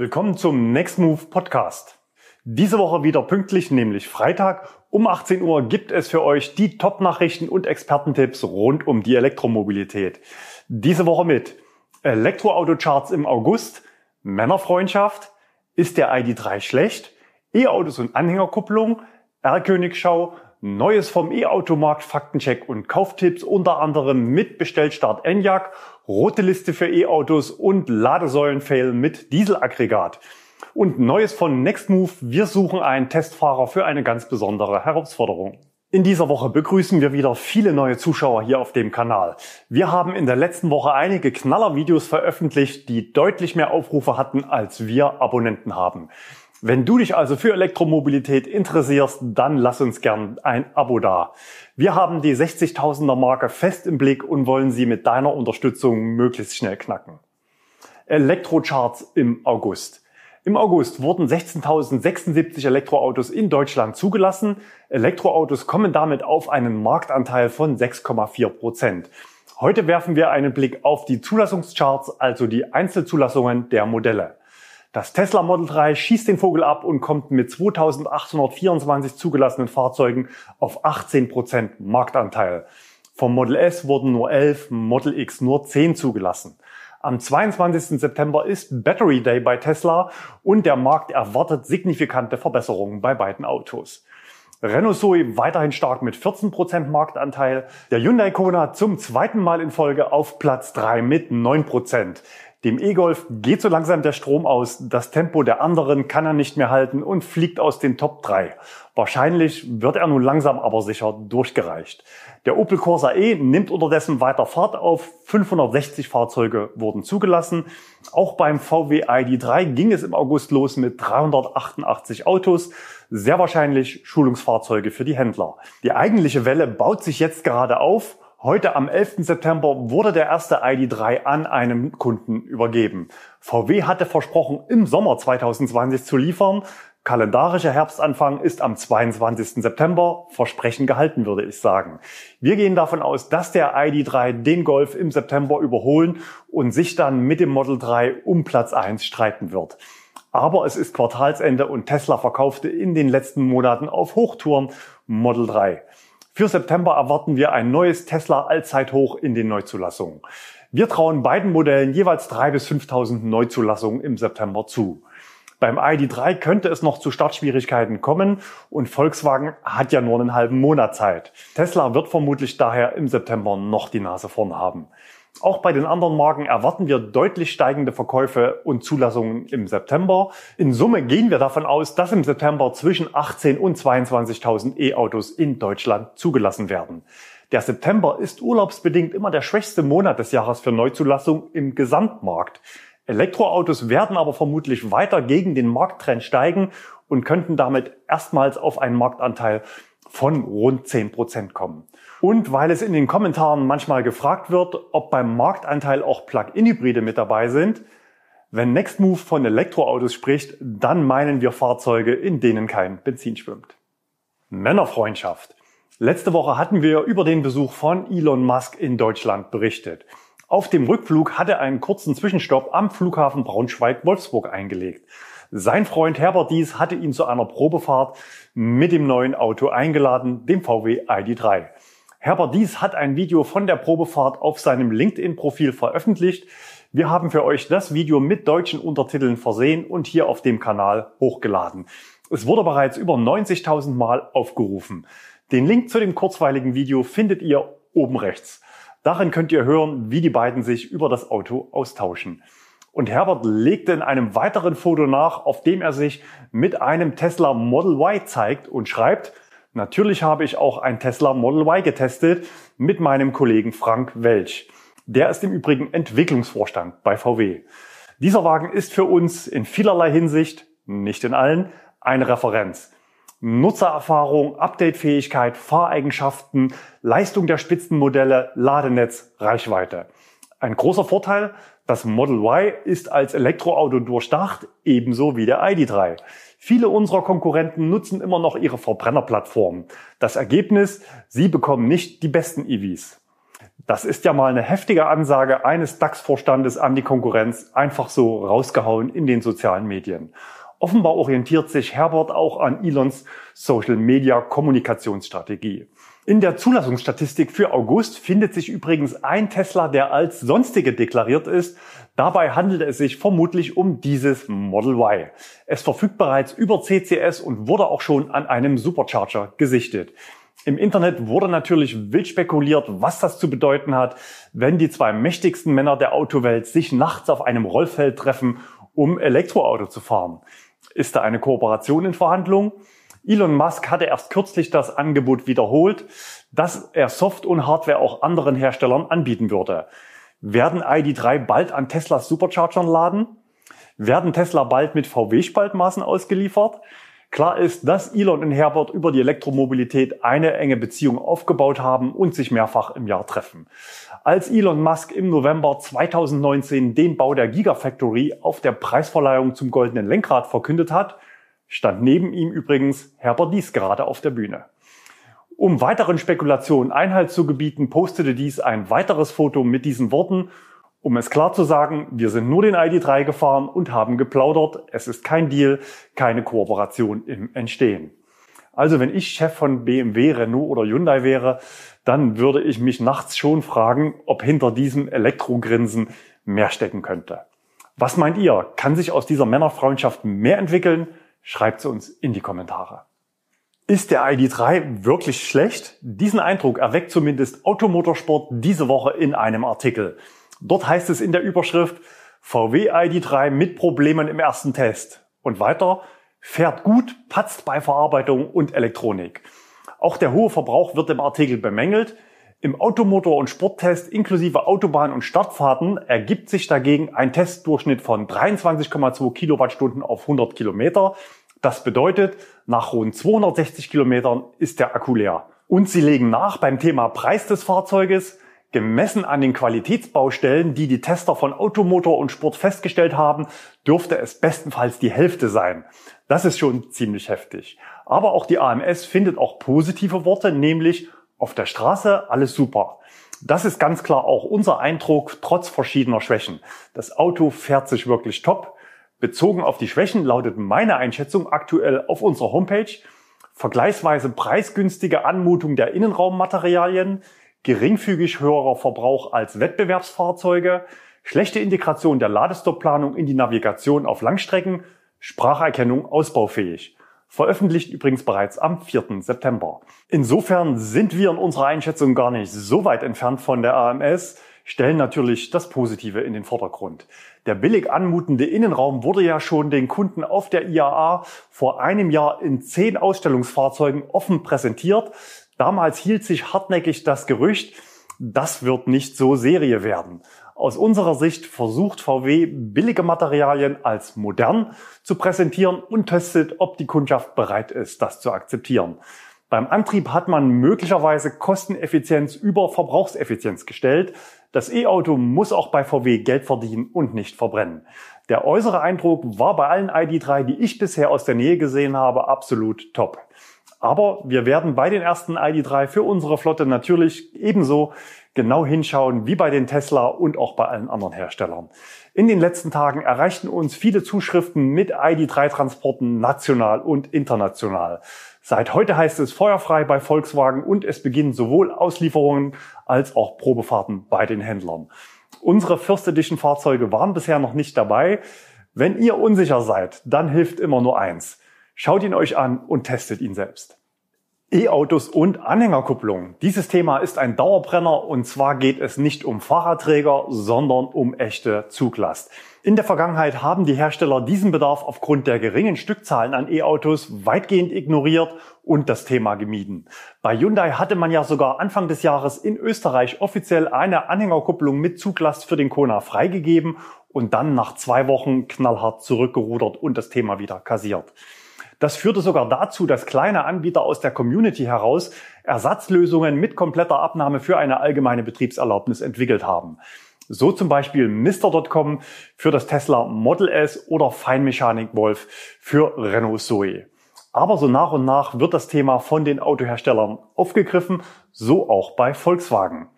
Willkommen zum Next Move Podcast. Diese Woche wieder pünktlich, nämlich Freitag. Um 18 Uhr gibt es für euch die Top-Nachrichten und Expertentipps rund um die Elektromobilität. Diese Woche mit Elektroauto-Charts im August, Männerfreundschaft, ist der ID3 schlecht, E-Autos und Anhängerkupplung, R-Königschau, Neues vom E-Automarkt, Faktencheck und Kauftipps, unter anderem mit Bestellstart Enyaq, rote Liste für E-Autos und Ladesäulenfail mit Dieselaggregat. Und Neues von Nextmove, wir suchen einen Testfahrer für eine ganz besondere Herausforderung. In dieser Woche begrüßen wir wieder viele neue Zuschauer hier auf dem Kanal. Wir haben in der letzten Woche einige Knaller-Videos veröffentlicht, die deutlich mehr Aufrufe hatten, als wir Abonnenten haben. Wenn du dich also für Elektromobilität interessierst, dann lass uns gern ein Abo da. Wir haben die 60.000er Marke fest im Blick und wollen sie mit deiner Unterstützung möglichst schnell knacken. Elektrocharts im August. Im August wurden 16.076 Elektroautos in Deutschland zugelassen. Elektroautos kommen damit auf einen Marktanteil von 6,4 Prozent. Heute werfen wir einen Blick auf die Zulassungscharts, also die Einzelzulassungen der Modelle. Das Tesla Model 3 schießt den Vogel ab und kommt mit 2824 zugelassenen Fahrzeugen auf 18% Marktanteil. Vom Model S wurden nur 11, Model X nur 10 zugelassen. Am 22. September ist Battery Day bei Tesla und der Markt erwartet signifikante Verbesserungen bei beiden Autos. Renault Zoe weiterhin stark mit 14% Marktanteil. Der Hyundai Kona zum zweiten Mal in Folge auf Platz 3 mit 9%. Dem E-Golf geht so langsam der Strom aus, das Tempo der anderen kann er nicht mehr halten und fliegt aus den Top 3. Wahrscheinlich wird er nun langsam aber sicher durchgereicht. Der Opel Corsa E nimmt unterdessen weiter Fahrt auf. 560 Fahrzeuge wurden zugelassen. Auch beim VW ID3 ging es im August los mit 388 Autos. Sehr wahrscheinlich Schulungsfahrzeuge für die Händler. Die eigentliche Welle baut sich jetzt gerade auf. Heute am 11. September wurde der erste ID3 an einen Kunden übergeben. VW hatte versprochen, im Sommer 2020 zu liefern. Kalendarischer Herbstanfang ist am 22. September. Versprechen gehalten, würde ich sagen. Wir gehen davon aus, dass der ID3 den Golf im September überholen und sich dann mit dem Model 3 um Platz 1 streiten wird. Aber es ist Quartalsende und Tesla verkaufte in den letzten Monaten auf Hochtouren Model 3. Für September erwarten wir ein neues Tesla Allzeithoch in den Neuzulassungen. Wir trauen beiden Modellen jeweils 3.000 bis 5.000 Neuzulassungen im September zu. Beim ID3 könnte es noch zu Startschwierigkeiten kommen und Volkswagen hat ja nur einen halben Monat Zeit. Tesla wird vermutlich daher im September noch die Nase vorn haben. Auch bei den anderen Marken erwarten wir deutlich steigende Verkäufe und Zulassungen im September. In Summe gehen wir davon aus, dass im September zwischen 18 und 22.000 E-Autos in Deutschland zugelassen werden. Der September ist urlaubsbedingt immer der schwächste Monat des Jahres für Neuzulassung im Gesamtmarkt. Elektroautos werden aber vermutlich weiter gegen den Markttrend steigen und könnten damit erstmals auf einen Marktanteil von rund 10 Prozent kommen. Und weil es in den Kommentaren manchmal gefragt wird, ob beim Marktanteil auch Plug-in-Hybride mit dabei sind, wenn Nextmove von Elektroautos spricht, dann meinen wir Fahrzeuge, in denen kein Benzin schwimmt. Männerfreundschaft. Letzte Woche hatten wir über den Besuch von Elon Musk in Deutschland berichtet. Auf dem Rückflug hat er einen kurzen Zwischenstopp am Flughafen Braunschweig-Wolfsburg eingelegt. Sein Freund Herbert Dies hatte ihn zu einer Probefahrt mit dem neuen Auto eingeladen, dem VW ID3. Herbert Dies hat ein Video von der Probefahrt auf seinem LinkedIn-Profil veröffentlicht. Wir haben für euch das Video mit deutschen Untertiteln versehen und hier auf dem Kanal hochgeladen. Es wurde bereits über 90.000 Mal aufgerufen. Den Link zu dem kurzweiligen Video findet ihr oben rechts. Darin könnt ihr hören, wie die beiden sich über das Auto austauschen. Und Herbert legte in einem weiteren Foto nach, auf dem er sich mit einem Tesla Model Y zeigt und schreibt, Natürlich habe ich auch ein Tesla Model Y getestet mit meinem Kollegen Frank Welch. Der ist im Übrigen Entwicklungsvorstand bei VW. Dieser Wagen ist für uns in vielerlei Hinsicht, nicht in allen, eine Referenz. Nutzererfahrung, Updatefähigkeit, Fahreigenschaften, Leistung der Spitzenmodelle, Ladenetz, Reichweite. Ein großer Vorteil, das Model Y ist als Elektroauto durchdacht, ebenso wie der ID3. Viele unserer Konkurrenten nutzen immer noch ihre Verbrennerplattformen. Das Ergebnis, sie bekommen nicht die besten EVs. Das ist ja mal eine heftige Ansage eines DAX-Vorstandes an die Konkurrenz, einfach so rausgehauen in den sozialen Medien. Offenbar orientiert sich Herbert auch an Elons Social Media Kommunikationsstrategie. In der Zulassungsstatistik für August findet sich übrigens ein Tesla, der als sonstige deklariert ist. Dabei handelt es sich vermutlich um dieses Model Y. Es verfügt bereits über CCS und wurde auch schon an einem Supercharger gesichtet. Im Internet wurde natürlich wild spekuliert, was das zu bedeuten hat, wenn die zwei mächtigsten Männer der Autowelt sich nachts auf einem Rollfeld treffen, um Elektroauto zu fahren. Ist da eine Kooperation in Verhandlung? Elon Musk hatte erst kürzlich das Angebot wiederholt, dass er Soft und Hardware auch anderen Herstellern anbieten würde. Werden ID3 bald an Teslas Superchargern laden? Werden Tesla bald mit VW-Spaltmaßen ausgeliefert? Klar ist, dass Elon und Herbert über die Elektromobilität eine enge Beziehung aufgebaut haben und sich mehrfach im Jahr treffen. Als Elon Musk im November 2019 den Bau der Gigafactory auf der Preisverleihung zum goldenen Lenkrad verkündet hat, stand neben ihm übrigens Herbert Dies gerade auf der Bühne. Um weiteren Spekulationen Einhalt zu gebieten, postete Dies ein weiteres Foto mit diesen Worten. Um es klar zu sagen, wir sind nur den ID3 gefahren und haben geplaudert. Es ist kein Deal, keine Kooperation im Entstehen. Also wenn ich Chef von BMW, Renault oder Hyundai wäre, dann würde ich mich nachts schon fragen, ob hinter diesem Elektrogrinsen mehr stecken könnte. Was meint ihr? Kann sich aus dieser Männerfreundschaft mehr entwickeln? Schreibt es uns in die Kommentare. Ist der ID3 wirklich schlecht? Diesen Eindruck erweckt zumindest Automotorsport diese Woche in einem Artikel. Dort heißt es in der Überschrift VW ID3 mit Problemen im ersten Test. Und weiter, fährt gut, patzt bei Verarbeitung und Elektronik. Auch der hohe Verbrauch wird im Artikel bemängelt. Im Automotor- und Sporttest inklusive Autobahn- und Startfahrten ergibt sich dagegen ein Testdurchschnitt von 23,2 Kilowattstunden auf 100 Kilometer. Das bedeutet, nach rund 260 Kilometern ist der Akku leer. Und sie legen nach beim Thema Preis des Fahrzeuges. Gemessen an den Qualitätsbaustellen, die die Tester von Automotor und Sport festgestellt haben, dürfte es bestenfalls die Hälfte sein. Das ist schon ziemlich heftig. Aber auch die AMS findet auch positive Worte, nämlich auf der Straße alles super. Das ist ganz klar auch unser Eindruck, trotz verschiedener Schwächen. Das Auto fährt sich wirklich top. Bezogen auf die Schwächen lautet meine Einschätzung aktuell auf unserer Homepage vergleichsweise preisgünstige Anmutung der Innenraummaterialien, geringfügig höherer Verbrauch als Wettbewerbsfahrzeuge, schlechte Integration der Ladestoppplanung in die Navigation auf Langstrecken, Spracherkennung ausbaufähig. Veröffentlicht übrigens bereits am 4. September. Insofern sind wir in unserer Einschätzung gar nicht so weit entfernt von der AMS, stellen natürlich das Positive in den Vordergrund. Der billig anmutende Innenraum wurde ja schon den Kunden auf der IAA vor einem Jahr in zehn Ausstellungsfahrzeugen offen präsentiert. Damals hielt sich hartnäckig das Gerücht, das wird nicht so Serie werden. Aus unserer Sicht versucht VW billige Materialien als modern zu präsentieren und testet, ob die Kundschaft bereit ist, das zu akzeptieren. Beim Antrieb hat man möglicherweise Kosteneffizienz über Verbrauchseffizienz gestellt. Das E-Auto muss auch bei VW Geld verdienen und nicht verbrennen. Der äußere Eindruck war bei allen ID3, die ich bisher aus der Nähe gesehen habe, absolut top. Aber wir werden bei den ersten ID3 für unsere Flotte natürlich ebenso genau hinschauen wie bei den Tesla und auch bei allen anderen Herstellern. In den letzten Tagen erreichten uns viele Zuschriften mit ID3-Transporten national und international. Seit heute heißt es feuerfrei bei Volkswagen und es beginnen sowohl Auslieferungen als auch Probefahrten bei den Händlern. Unsere First Edition Fahrzeuge waren bisher noch nicht dabei. Wenn ihr unsicher seid, dann hilft immer nur eins. Schaut ihn euch an und testet ihn selbst. E-Autos und Anhängerkupplung. Dieses Thema ist ein Dauerbrenner und zwar geht es nicht um Fahrradträger, sondern um echte Zuglast. In der Vergangenheit haben die Hersteller diesen Bedarf aufgrund der geringen Stückzahlen an E-Autos weitgehend ignoriert und das Thema gemieden. Bei Hyundai hatte man ja sogar Anfang des Jahres in Österreich offiziell eine Anhängerkupplung mit Zuglast für den Kona freigegeben und dann nach zwei Wochen knallhart zurückgerudert und das Thema wieder kassiert. Das führte sogar dazu, dass kleine Anbieter aus der Community heraus Ersatzlösungen mit kompletter Abnahme für eine allgemeine Betriebserlaubnis entwickelt haben. So zum Beispiel Mr.com für das Tesla Model S oder Feinmechanik Wolf für Renault Zoe. Aber so nach und nach wird das Thema von den Autoherstellern aufgegriffen, so auch bei Volkswagen.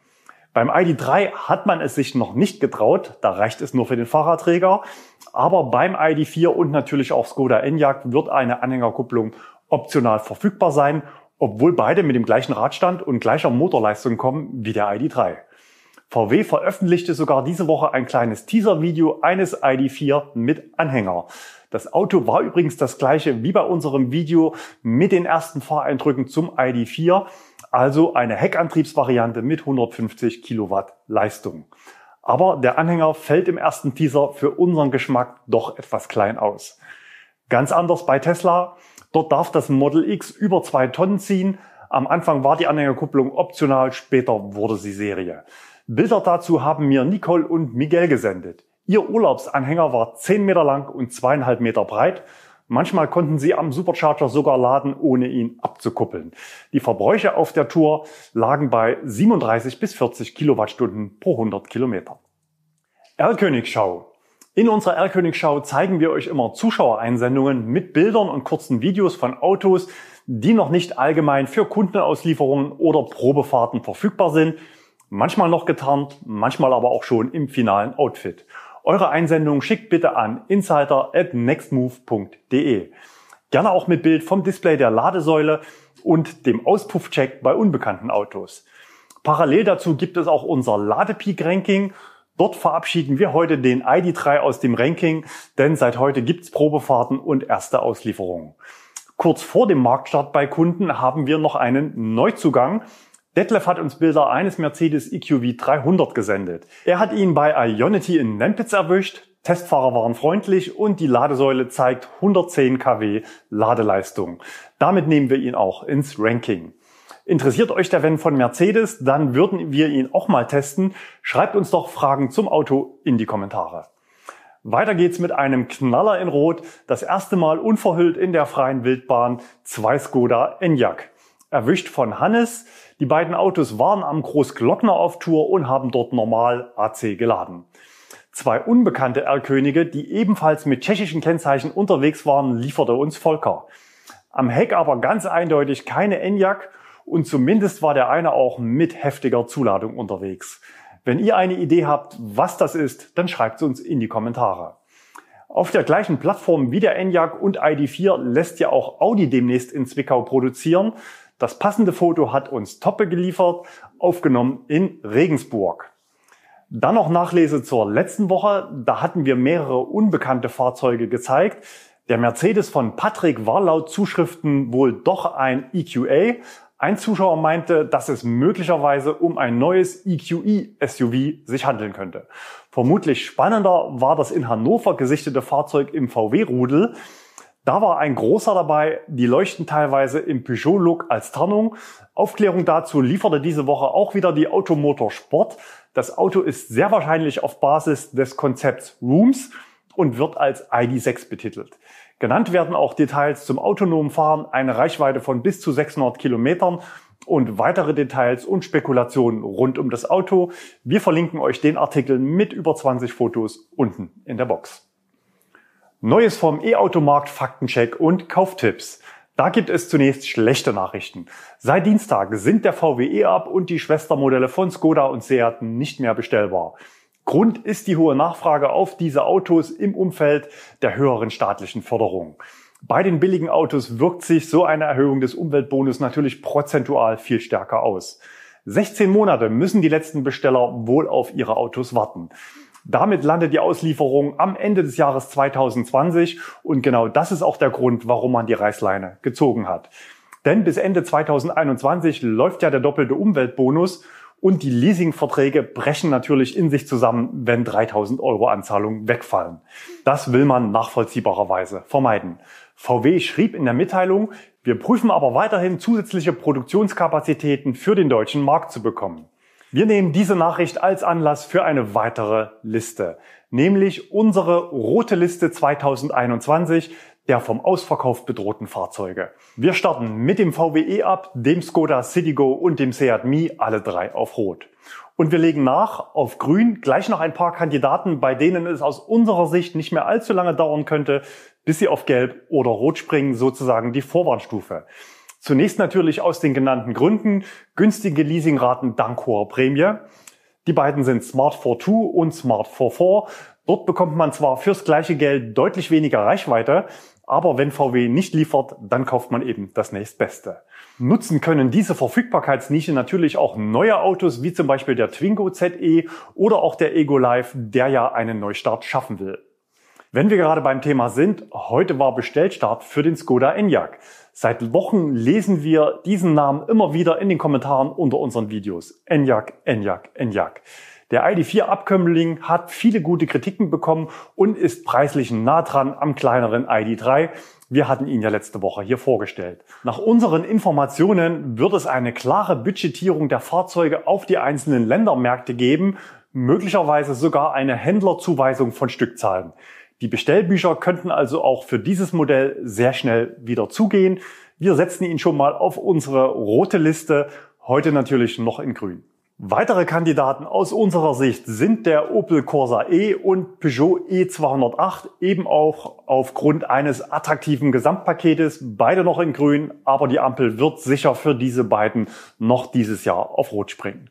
Beim ID3 hat man es sich noch nicht getraut, da reicht es nur für den Fahrradträger. Aber beim ID4 und natürlich auch Skoda Enyaq wird eine Anhängerkupplung optional verfügbar sein, obwohl beide mit dem gleichen Radstand und gleicher Motorleistung kommen wie der ID3. VW veröffentlichte sogar diese Woche ein kleines Teaser-Video eines ID4 mit Anhänger. Das Auto war übrigens das gleiche wie bei unserem Video mit den ersten Fahreindrücken zum ID4, also eine Heckantriebsvariante mit 150 Kilowatt Leistung. Aber der Anhänger fällt im ersten Teaser für unseren Geschmack doch etwas klein aus. Ganz anders bei Tesla. Dort darf das Model X über zwei Tonnen ziehen. Am Anfang war die Anhängerkupplung optional, später wurde sie Serie. Bilder dazu haben mir Nicole und Miguel gesendet. Ihr Urlaubsanhänger war 10 Meter lang und zweieinhalb Meter breit. Manchmal konnten sie am Supercharger sogar laden, ohne ihn abzukuppeln. Die Verbräuche auf der Tour lagen bei 37 bis 40 Kilowattstunden pro 100 Kilometer. Erlkönigschau. In unserer Erlkönigschau zeigen wir euch immer Zuschauereinsendungen mit Bildern und kurzen Videos von Autos, die noch nicht allgemein für Kundenauslieferungen oder Probefahrten verfügbar sind. Manchmal noch getarnt, manchmal aber auch schon im finalen Outfit. Eure Einsendung schickt bitte an insider@nextmove.de. Gerne auch mit Bild vom Display der Ladesäule und dem Auspuffcheck bei unbekannten Autos. Parallel dazu gibt es auch unser Ladepeak-Ranking. Dort verabschieden wir heute den ID3 aus dem Ranking, denn seit heute gibt's Probefahrten und erste Auslieferungen. Kurz vor dem Marktstart bei Kunden haben wir noch einen Neuzugang. Detlef hat uns Bilder eines Mercedes EQV 300 gesendet. Er hat ihn bei Ionity in Nempitz erwischt. Testfahrer waren freundlich und die Ladesäule zeigt 110 kW Ladeleistung. Damit nehmen wir ihn auch ins Ranking. Interessiert euch der Van von Mercedes, dann würden wir ihn auch mal testen. Schreibt uns doch Fragen zum Auto in die Kommentare. Weiter geht's mit einem Knaller in Rot. Das erste Mal unverhüllt in der freien Wildbahn. Zwei Skoda Enyaq. Erwischt von Hannes. Die beiden Autos waren am Großglockner auf Tour und haben dort normal AC geladen. Zwei unbekannte R-Könige, die ebenfalls mit tschechischen Kennzeichen unterwegs waren, lieferte uns Volker. Am Heck aber ganz eindeutig keine Enyaq und zumindest war der eine auch mit heftiger Zuladung unterwegs. Wenn ihr eine Idee habt, was das ist, dann schreibt es uns in die Kommentare. Auf der gleichen Plattform wie der Enyaq und ID4 lässt ja auch Audi demnächst in Zwickau produzieren. Das passende Foto hat uns Toppe geliefert, aufgenommen in Regensburg. Dann noch Nachlese zur letzten Woche. Da hatten wir mehrere unbekannte Fahrzeuge gezeigt. Der Mercedes von Patrick war laut Zuschriften wohl doch ein EQA. Ein Zuschauer meinte, dass es möglicherweise um ein neues EQE-SUV sich handeln könnte. Vermutlich spannender war das in Hannover gesichtete Fahrzeug im VW-Rudel. Da war ein großer dabei, die leuchten teilweise im Peugeot-Look als Tarnung. Aufklärung dazu lieferte diese Woche auch wieder die Automotor Sport. Das Auto ist sehr wahrscheinlich auf Basis des Konzepts Rooms und wird als ID6 betitelt. Genannt werden auch Details zum autonomen Fahren, eine Reichweite von bis zu 600 Kilometern und weitere Details und Spekulationen rund um das Auto. Wir verlinken euch den Artikel mit über 20 Fotos unten in der Box. Neues vom E-Automarkt Faktencheck und Kauftipps. Da gibt es zunächst schlechte Nachrichten. Seit Dienstag sind der VW E-Up und die Schwestermodelle von Skoda und Seat nicht mehr bestellbar. Grund ist die hohe Nachfrage auf diese Autos im Umfeld der höheren staatlichen Förderung. Bei den billigen Autos wirkt sich so eine Erhöhung des Umweltbonus natürlich prozentual viel stärker aus. 16 Monate müssen die letzten Besteller wohl auf ihre Autos warten. Damit landet die Auslieferung am Ende des Jahres 2020 und genau das ist auch der Grund, warum man die Reißleine gezogen hat. Denn bis Ende 2021 läuft ja der doppelte Umweltbonus und die Leasingverträge brechen natürlich in sich zusammen, wenn 3000 Euro Anzahlungen wegfallen. Das will man nachvollziehbarerweise vermeiden. VW schrieb in der Mitteilung, wir prüfen aber weiterhin zusätzliche Produktionskapazitäten für den deutschen Markt zu bekommen. Wir nehmen diese Nachricht als Anlass für eine weitere Liste, nämlich unsere rote Liste 2021 der vom Ausverkauf bedrohten Fahrzeuge. Wir starten mit dem VWE ab, dem Skoda Citigo und dem Seat Mi, alle drei auf Rot. Und wir legen nach auf Grün gleich noch ein paar Kandidaten, bei denen es aus unserer Sicht nicht mehr allzu lange dauern könnte, bis sie auf Gelb oder Rot springen, sozusagen die Vorwarnstufe. Zunächst natürlich aus den genannten Gründen günstige Leasingraten dank hoher Prämie. Die beiden sind Smart 42 und Smart 44. Dort bekommt man zwar fürs gleiche Geld deutlich weniger Reichweite, aber wenn VW nicht liefert, dann kauft man eben das nächstbeste. Nutzen können diese Verfügbarkeitsnische natürlich auch neue Autos, wie zum Beispiel der Twingo ZE oder auch der Ego Live, der ja einen Neustart schaffen will. Wenn wir gerade beim Thema sind, heute war Bestellstart für den Skoda Enyaq. Seit Wochen lesen wir diesen Namen immer wieder in den Kommentaren unter unseren Videos. Enyaq, Enyaq, Enyaq. Der ID4-Abkömmling hat viele gute Kritiken bekommen und ist preislich nah dran am kleineren ID3. Wir hatten ihn ja letzte Woche hier vorgestellt. Nach unseren Informationen wird es eine klare Budgetierung der Fahrzeuge auf die einzelnen Ländermärkte geben, möglicherweise sogar eine Händlerzuweisung von Stückzahlen. Die Bestellbücher könnten also auch für dieses Modell sehr schnell wieder zugehen. Wir setzen ihn schon mal auf unsere rote Liste, heute natürlich noch in grün. Weitere Kandidaten aus unserer Sicht sind der Opel Corsa E und Peugeot E208, eben auch aufgrund eines attraktiven Gesamtpaketes, beide noch in grün, aber die Ampel wird sicher für diese beiden noch dieses Jahr auf Rot springen.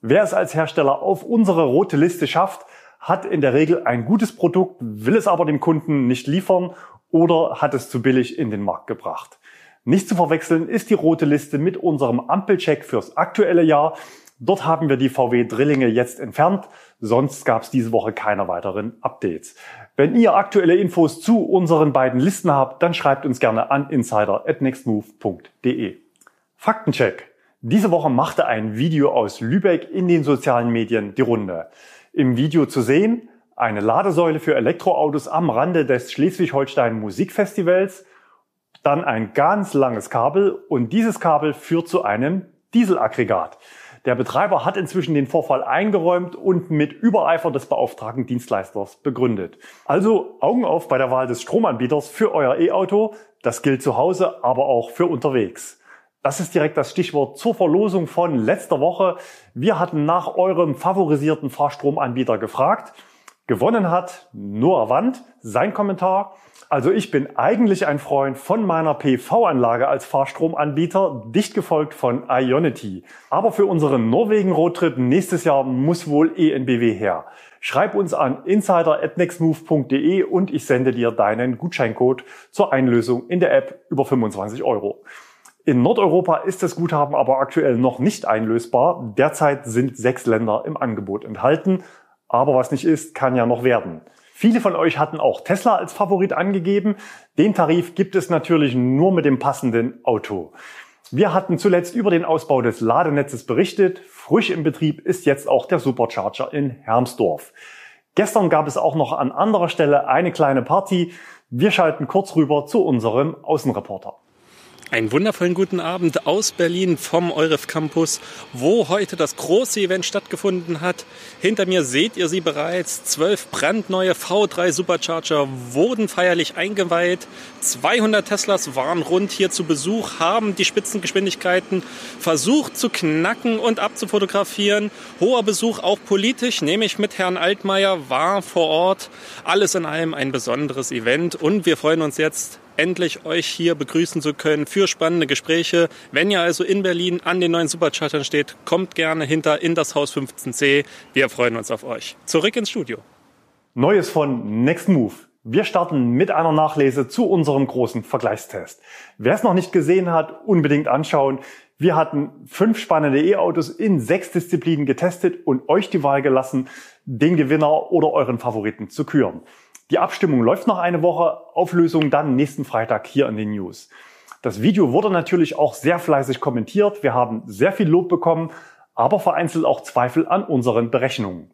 Wer es als Hersteller auf unsere rote Liste schafft, hat in der Regel ein gutes Produkt, will es aber dem Kunden nicht liefern oder hat es zu billig in den Markt gebracht. Nicht zu verwechseln ist die rote Liste mit unserem Ampelcheck fürs aktuelle Jahr. Dort haben wir die VW-Drillinge jetzt entfernt, sonst gab es diese Woche keine weiteren Updates. Wenn ihr aktuelle Infos zu unseren beiden Listen habt, dann schreibt uns gerne an insider@nextmove.de. Faktencheck. Diese Woche machte ein Video aus Lübeck in den sozialen Medien die Runde. Im Video zu sehen eine Ladesäule für Elektroautos am Rande des Schleswig-Holstein Musikfestivals, dann ein ganz langes Kabel und dieses Kabel führt zu einem Dieselaggregat. Der Betreiber hat inzwischen den Vorfall eingeräumt und mit Übereifer des beauftragten Dienstleisters begründet. Also Augen auf bei der Wahl des Stromanbieters für euer E-Auto. Das gilt zu Hause, aber auch für unterwegs. Das ist direkt das Stichwort zur Verlosung von letzter Woche. Wir hatten nach eurem favorisierten Fahrstromanbieter gefragt. Gewonnen hat Noah Wand, sein Kommentar. Also ich bin eigentlich ein Freund von meiner PV-Anlage als Fahrstromanbieter, dicht gefolgt von Ionity. Aber für unseren Norwegen-Roadtrip nächstes Jahr muss wohl ENBW her. Schreib uns an insider.nextmove.de und ich sende dir deinen Gutscheincode zur Einlösung in der App über 25 Euro. In Nordeuropa ist das Guthaben aber aktuell noch nicht einlösbar. Derzeit sind sechs Länder im Angebot enthalten. Aber was nicht ist, kann ja noch werden. Viele von euch hatten auch Tesla als Favorit angegeben. Den Tarif gibt es natürlich nur mit dem passenden Auto. Wir hatten zuletzt über den Ausbau des Ladenetzes berichtet. Frisch im Betrieb ist jetzt auch der Supercharger in Hermsdorf. Gestern gab es auch noch an anderer Stelle eine kleine Party. Wir schalten kurz rüber zu unserem Außenreporter. Einen wundervollen guten Abend aus Berlin vom Euref Campus, wo heute das große Event stattgefunden hat. Hinter mir seht ihr sie bereits. Zwölf brandneue V3 Supercharger wurden feierlich eingeweiht. 200 Teslas waren rund hier zu Besuch, haben die Spitzengeschwindigkeiten versucht zu knacken und abzufotografieren. Hoher Besuch auch politisch, nämlich mit Herrn Altmaier, war vor Ort. Alles in allem ein besonderes Event und wir freuen uns jetzt endlich euch hier begrüßen zu können für spannende Gespräche. Wenn ihr also in Berlin an den neuen Superchartern steht, kommt gerne hinter in das Haus 15c. Wir freuen uns auf euch. Zurück ins Studio. Neues von Next Move. Wir starten mit einer Nachlese zu unserem großen Vergleichstest. Wer es noch nicht gesehen hat, unbedingt anschauen. Wir hatten fünf spannende E-Autos in sechs Disziplinen getestet und euch die Wahl gelassen, den Gewinner oder euren Favoriten zu küren. Die Abstimmung läuft noch eine Woche, Auflösung dann nächsten Freitag hier in den News. Das Video wurde natürlich auch sehr fleißig kommentiert. Wir haben sehr viel Lob bekommen, aber vereinzelt auch Zweifel an unseren Berechnungen.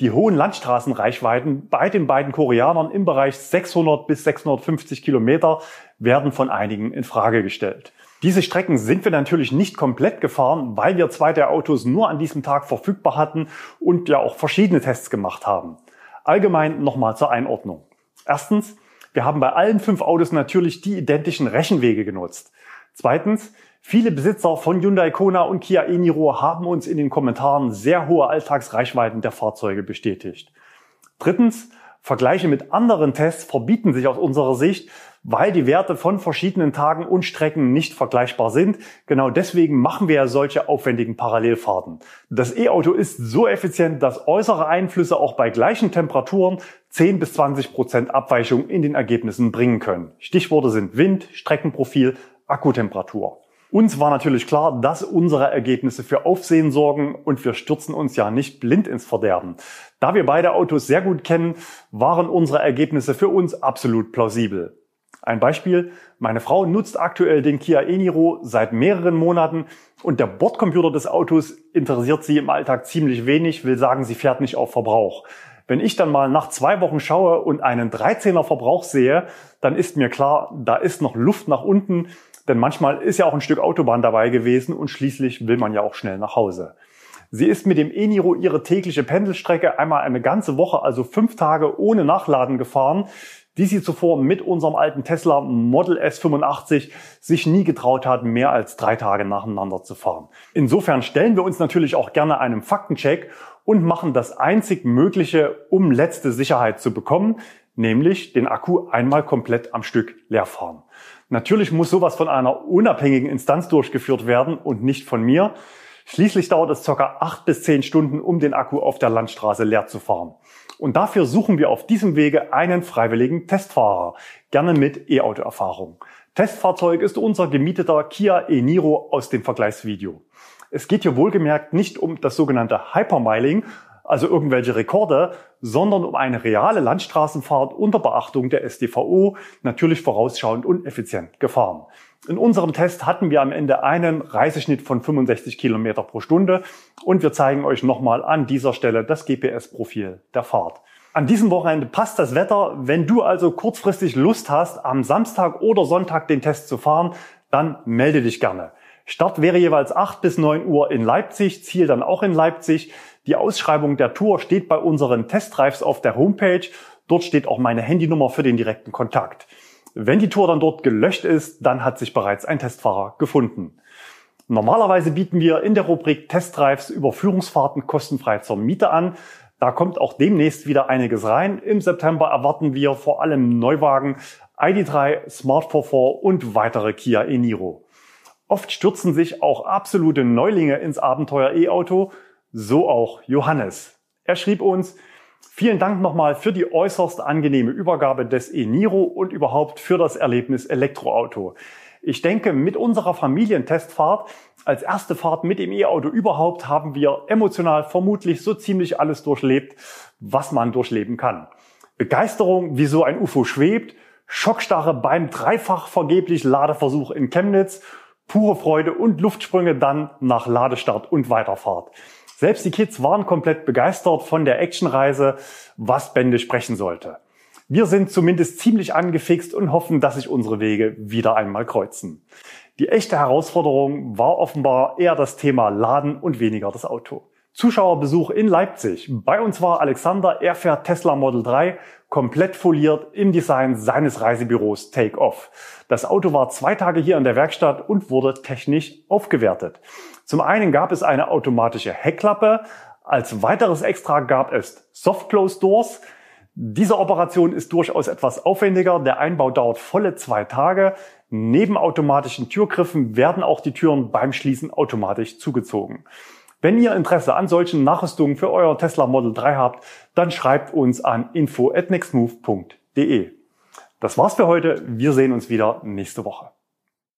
Die hohen Landstraßenreichweiten bei den beiden Koreanern im Bereich 600 bis 650 Kilometer werden von einigen in Frage gestellt. Diese Strecken sind wir natürlich nicht komplett gefahren, weil wir zwei der Autos nur an diesem Tag verfügbar hatten und ja auch verschiedene Tests gemacht haben. Allgemein nochmal zur Einordnung. Erstens, wir haben bei allen fünf Autos natürlich die identischen Rechenwege genutzt. Zweitens, viele Besitzer von Hyundai Kona und Kia e-Niro haben uns in den Kommentaren sehr hohe Alltagsreichweiten der Fahrzeuge bestätigt. Drittens, Vergleiche mit anderen Tests verbieten sich aus unserer Sicht, weil die Werte von verschiedenen Tagen und Strecken nicht vergleichbar sind. Genau deswegen machen wir ja solche aufwendigen Parallelfahrten. Das E-Auto ist so effizient, dass äußere Einflüsse auch bei gleichen Temperaturen 10 bis 20 Prozent Abweichung in den Ergebnissen bringen können. Stichworte sind Wind, Streckenprofil, Akkutemperatur. Uns war natürlich klar, dass unsere Ergebnisse für Aufsehen sorgen und wir stürzen uns ja nicht blind ins Verderben. Da wir beide Autos sehr gut kennen, waren unsere Ergebnisse für uns absolut plausibel. Ein Beispiel, meine Frau nutzt aktuell den Kia e-Niro seit mehreren Monaten und der Bordcomputer des Autos interessiert sie im Alltag ziemlich wenig, will sagen, sie fährt nicht auf Verbrauch. Wenn ich dann mal nach zwei Wochen schaue und einen 13er Verbrauch sehe, dann ist mir klar, da ist noch Luft nach unten denn manchmal ist ja auch ein Stück Autobahn dabei gewesen und schließlich will man ja auch schnell nach Hause. Sie ist mit dem E-Niro ihre tägliche Pendelstrecke einmal eine ganze Woche, also fünf Tage ohne Nachladen gefahren, die sie zuvor mit unserem alten Tesla Model S85 sich nie getraut hat, mehr als drei Tage nacheinander zu fahren. Insofern stellen wir uns natürlich auch gerne einem Faktencheck und machen das einzig Mögliche, um letzte Sicherheit zu bekommen, nämlich den Akku einmal komplett am Stück leer fahren. Natürlich muss sowas von einer unabhängigen Instanz durchgeführt werden und nicht von mir. Schließlich dauert es ca. acht bis zehn Stunden, um den Akku auf der Landstraße leer zu fahren. Und dafür suchen wir auf diesem Wege einen freiwilligen Testfahrer, gerne mit E-Auto-Erfahrung. Testfahrzeug ist unser gemieteter Kia e-Niro aus dem Vergleichsvideo. Es geht hier wohlgemerkt nicht um das sogenannte Hypermiling, also irgendwelche Rekorde, sondern um eine reale Landstraßenfahrt unter Beachtung der SDVO, natürlich vorausschauend und effizient gefahren. In unserem Test hatten wir am Ende einen Reiseschnitt von 65 Kilometer pro Stunde und wir zeigen euch nochmal an dieser Stelle das GPS-Profil der Fahrt. An diesem Wochenende passt das Wetter. Wenn du also kurzfristig Lust hast, am Samstag oder Sonntag den Test zu fahren, dann melde dich gerne. Start wäre jeweils 8 bis 9 Uhr in Leipzig, Ziel dann auch in Leipzig. Die Ausschreibung der Tour steht bei unseren Testdrives auf der Homepage. Dort steht auch meine Handynummer für den direkten Kontakt. Wenn die Tour dann dort gelöscht ist, dann hat sich bereits ein Testfahrer gefunden. Normalerweise bieten wir in der Rubrik Testdrives Überführungsfahrten kostenfrei zur Miete an. Da kommt auch demnächst wieder einiges rein. Im September erwarten wir vor allem Neuwagen, ID3, Smart 44 und weitere Kia e-Niro. Oft stürzen sich auch absolute Neulinge ins Abenteuer E-Auto so auch Johannes. Er schrieb uns, vielen Dank nochmal für die äußerst angenehme Übergabe des e-Niro und überhaupt für das Erlebnis Elektroauto. Ich denke, mit unserer Familientestfahrt als erste Fahrt mit dem E-Auto überhaupt haben wir emotional vermutlich so ziemlich alles durchlebt, was man durchleben kann. Begeisterung, wie so ein UFO schwebt, Schockstarre beim dreifach vergeblich Ladeversuch in Chemnitz, pure Freude und Luftsprünge dann nach Ladestart und Weiterfahrt. Selbst die Kids waren komplett begeistert von der Actionreise, was Bände sprechen sollte. Wir sind zumindest ziemlich angefixt und hoffen, dass sich unsere Wege wieder einmal kreuzen. Die echte Herausforderung war offenbar eher das Thema Laden und weniger das Auto. Zuschauerbesuch in Leipzig. Bei uns war Alexander, er fährt Tesla Model 3, komplett foliert im Design seines Reisebüros Take Off. Das Auto war zwei Tage hier in der Werkstatt und wurde technisch aufgewertet. Zum einen gab es eine automatische Heckklappe. Als weiteres Extra gab es Soft Close Doors. Diese Operation ist durchaus etwas aufwendiger. Der Einbau dauert volle zwei Tage. Neben automatischen Türgriffen werden auch die Türen beim Schließen automatisch zugezogen. Wenn ihr Interesse an solchen Nachrüstungen für euer Tesla Model 3 habt, dann schreibt uns an info@nextmove.de. Das war's für heute. Wir sehen uns wieder nächste Woche.